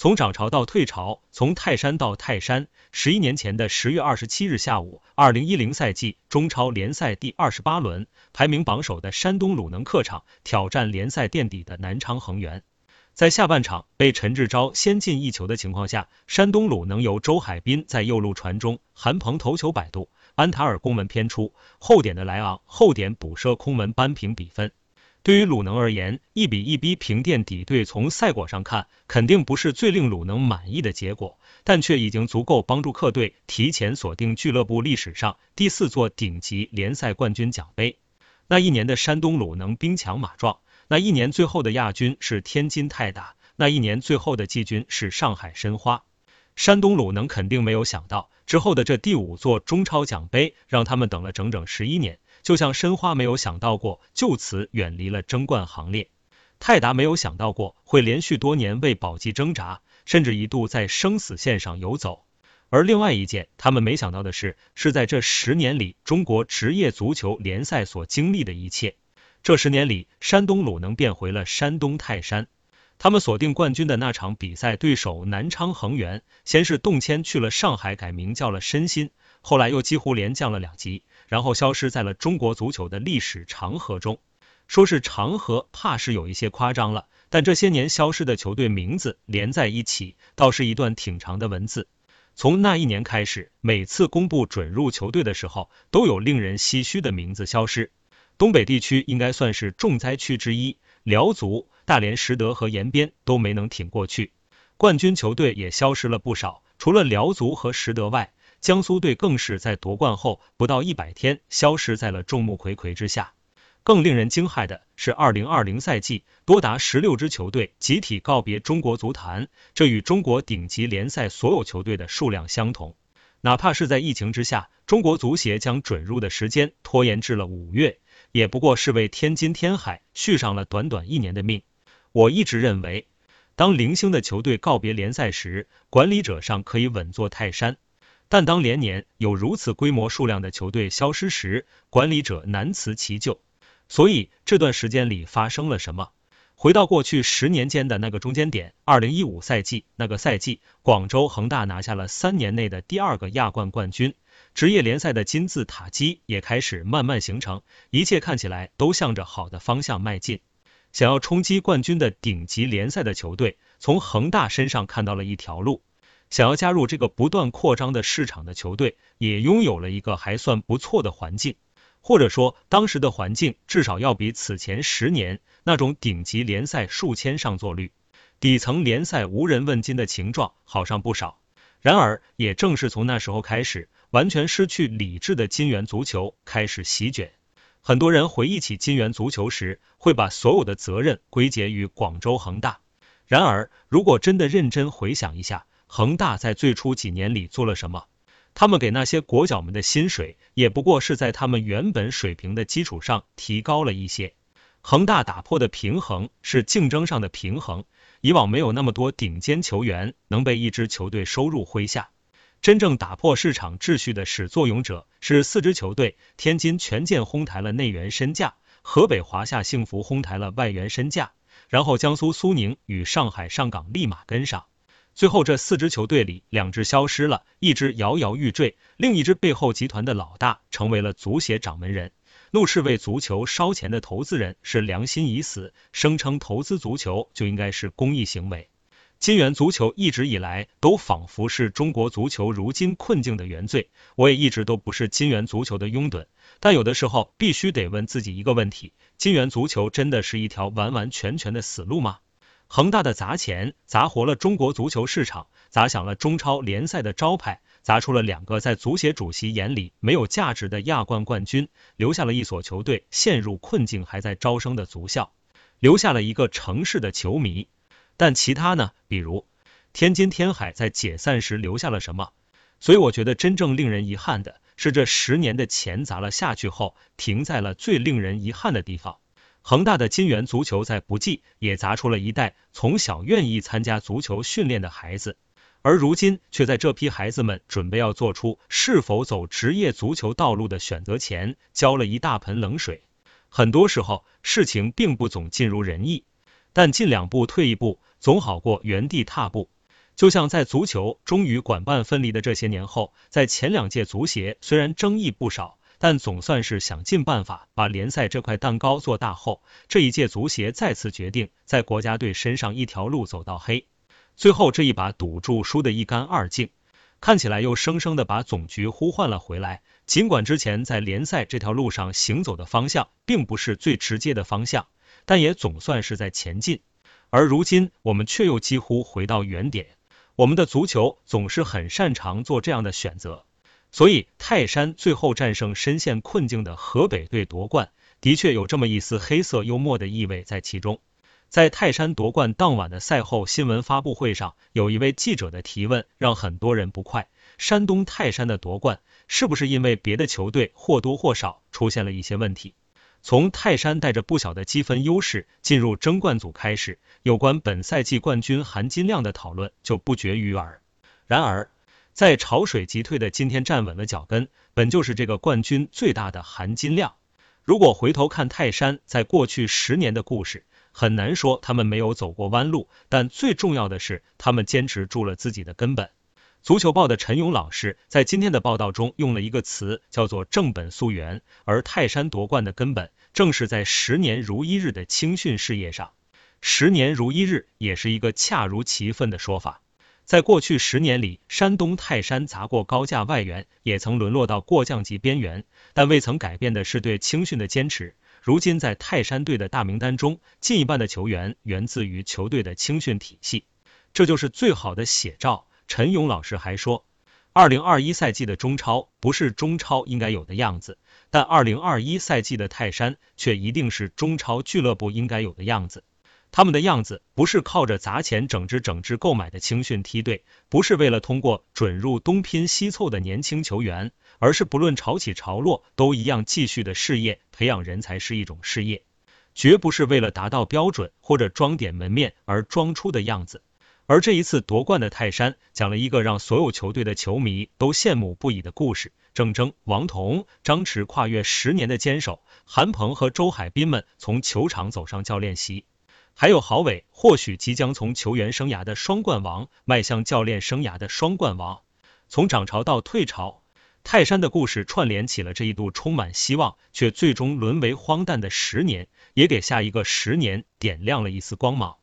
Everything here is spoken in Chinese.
从涨潮到退潮，从泰山到泰山。十一年前的十月二十七日下午，二零一零赛季中超联赛第二十八轮，排名榜首的山东鲁能客场挑战联赛垫底的南昌恒源。在下半场被陈志钊先进一球的情况下，山东鲁能由周海滨在右路传中，韩鹏头球摆渡，安塔尔攻门偏出，后点的莱昂后点补射空门扳平比分。对于鲁能而言，一比一逼平垫底队，从赛果上看，肯定不是最令鲁能满意的结果，但却已经足够帮助客队提前锁定俱乐部历史上第四座顶级联赛冠军奖杯。那一年的山东鲁能兵强马壮，那一年最后的亚军是天津泰达，那一年最后的季军是上海申花。山东鲁能肯定没有想到，之后的这第五座中超奖杯，让他们等了整整十一年。就像申花没有想到过就此远离了争冠行列，泰达没有想到过会连续多年为保级挣扎，甚至一度在生死线上游走。而另外一件他们没想到的是，是在这十年里中国职业足球联赛所经历的一切。这十年里，山东鲁能变回了山东泰山。他们锁定冠军的那场比赛，对手南昌恒源，先是动迁去了上海，改名叫了申鑫，后来又几乎连降了两级。然后消失在了中国足球的历史长河中。说是长河，怕是有一些夸张了。但这些年消失的球队名字连在一起，倒是一段挺长的文字。从那一年开始，每次公布准入球队的时候，都有令人唏嘘的名字消失。东北地区应该算是重灾区之一，辽足、大连实德和延边都没能挺过去。冠军球队也消失了不少，除了辽足和实德外。江苏队更是在夺冠后不到一百天消失在了众目睽睽之下。更令人惊骇的是，二零二零赛季多达十六支球队集体告别中国足坛，这与中国顶级联赛所有球队的数量相同。哪怕是在疫情之下，中国足协将准入的时间拖延至了五月，也不过是为天津天海续上了短短一年的命。我一直认为，当零星的球队告别联赛时，管理者上可以稳坐泰山。但当连年有如此规模数量的球队消失时，管理者难辞其咎。所以这段时间里发生了什么？回到过去十年间的那个中间点，二零一五赛季，那个赛季，广州恒大拿下了三年内的第二个亚冠冠军，职业联赛的金字塔基也开始慢慢形成，一切看起来都向着好的方向迈进。想要冲击冠军的顶级联赛的球队，从恒大身上看到了一条路。想要加入这个不断扩张的市场的球队，也拥有了一个还算不错的环境，或者说当时的环境至少要比此前十年那种顶级联赛数千上座率、底层联赛无人问津的情状好上不少。然而，也正是从那时候开始，完全失去理智的金元足球开始席卷。很多人回忆起金元足球时，会把所有的责任归结于广州恒大。然而，如果真的认真回想一下，恒大在最初几年里做了什么？他们给那些国脚们的薪水，也不过是在他们原本水平的基础上提高了一些。恒大打破的平衡是竞争上的平衡，以往没有那么多顶尖球员能被一支球队收入麾下。真正打破市场秩序的始作俑者是四支球队：天津权健哄抬了内援身价，河北华夏幸福哄抬了外援身价，然后江苏苏宁与上海上港立马跟上。最后，这四支球队里，两支消失了，一支摇摇欲坠，另一支背后集团的老大成为了足协掌门人。怒斥为足球烧钱的投资人是良心已死，声称投资足球就应该是公益行为。金元足球一直以来都仿佛是中国足球如今困境的原罪。我也一直都不是金元足球的拥趸，但有的时候必须得问自己一个问题：金元足球真的是一条完完全全的死路吗？恒大的砸钱砸活了中国足球市场，砸响了中超联赛的招牌，砸出了两个在足协主席眼里没有价值的亚冠冠军，留下了一所球队陷入困境还在招生的足校，留下了一个城市的球迷。但其他呢？比如天津天海在解散时留下了什么？所以我觉得真正令人遗憾的是，这十年的钱砸了下去后，停在了最令人遗憾的地方。恒大的金元足球在不济也砸出了一代从小愿意参加足球训练的孩子，而如今却在这批孩子们准备要做出是否走职业足球道路的选择前，浇了一大盆冷水。很多时候，事情并不总尽如人意，但进两步退一步，总好过原地踏步。就像在足球终于管办分离的这些年后，在前两届足协虽然争议不少，但总算是想尽办法把联赛这块蛋糕做大后，这一届足协再次决定在国家队身上一条路走到黑，最后这一把赌注输得一干二净，看起来又生生的把总局呼唤了回来。尽管之前在联赛这条路上行走的方向并不是最直接的方向，但也总算是在前进。而如今我们却又几乎回到原点。我们的足球总是很擅长做这样的选择，所以泰山最后战胜深陷困境的河北队夺冠，的确有这么一丝黑色幽默的意味在其中。在泰山夺冠当晚的赛后新闻发布会上，有一位记者的提问让很多人不快：山东泰山的夺冠是不是因为别的球队或多或少出现了一些问题？从泰山带着不小的积分优势进入争冠组开始，有关本赛季冠军含金量的讨论就不绝于耳。然而，在潮水急退的今天站稳了脚跟，本就是这个冠军最大的含金量。如果回头看泰山在过去十年的故事，很难说他们没有走过弯路，但最重要的是，他们坚持住了自己的根本。足球报的陈勇老师在今天的报道中用了一个词，叫做正本溯源。而泰山夺冠的根本，正是在十年如一日的青训事业上。十年如一日，也是一个恰如其分的说法。在过去十年里，山东泰山砸过高价外援，也曾沦落到过降级边缘，但未曾改变的是对青训的坚持。如今在泰山队的大名单中，近一半的球员源自于球队的青训体系，这就是最好的写照。陈勇老师还说，二零二一赛季的中超不是中超应该有的样子，但二零二一赛季的泰山却一定是中超俱乐部应该有的样子。他们的样子不是靠着砸钱整支整支购买的青训梯队，不是为了通过准入东拼西凑的年轻球员，而是不论潮起潮落都一样继续的事业。培养人才是一种事业，绝不是为了达到标准或者装点门面而装出的样子。而这一次夺冠的泰山，讲了一个让所有球队的球迷都羡慕不已的故事。郑铮、王彤、张弛跨越十年的坚守，韩鹏和周海滨们从球场走上教练席，还有郝伟，或许即将从球员生涯的双冠王迈向教练生涯的双冠王。从涨潮到退潮，泰山的故事串联起了这一度充满希望却最终沦为荒诞的十年，也给下一个十年点亮了一丝光芒。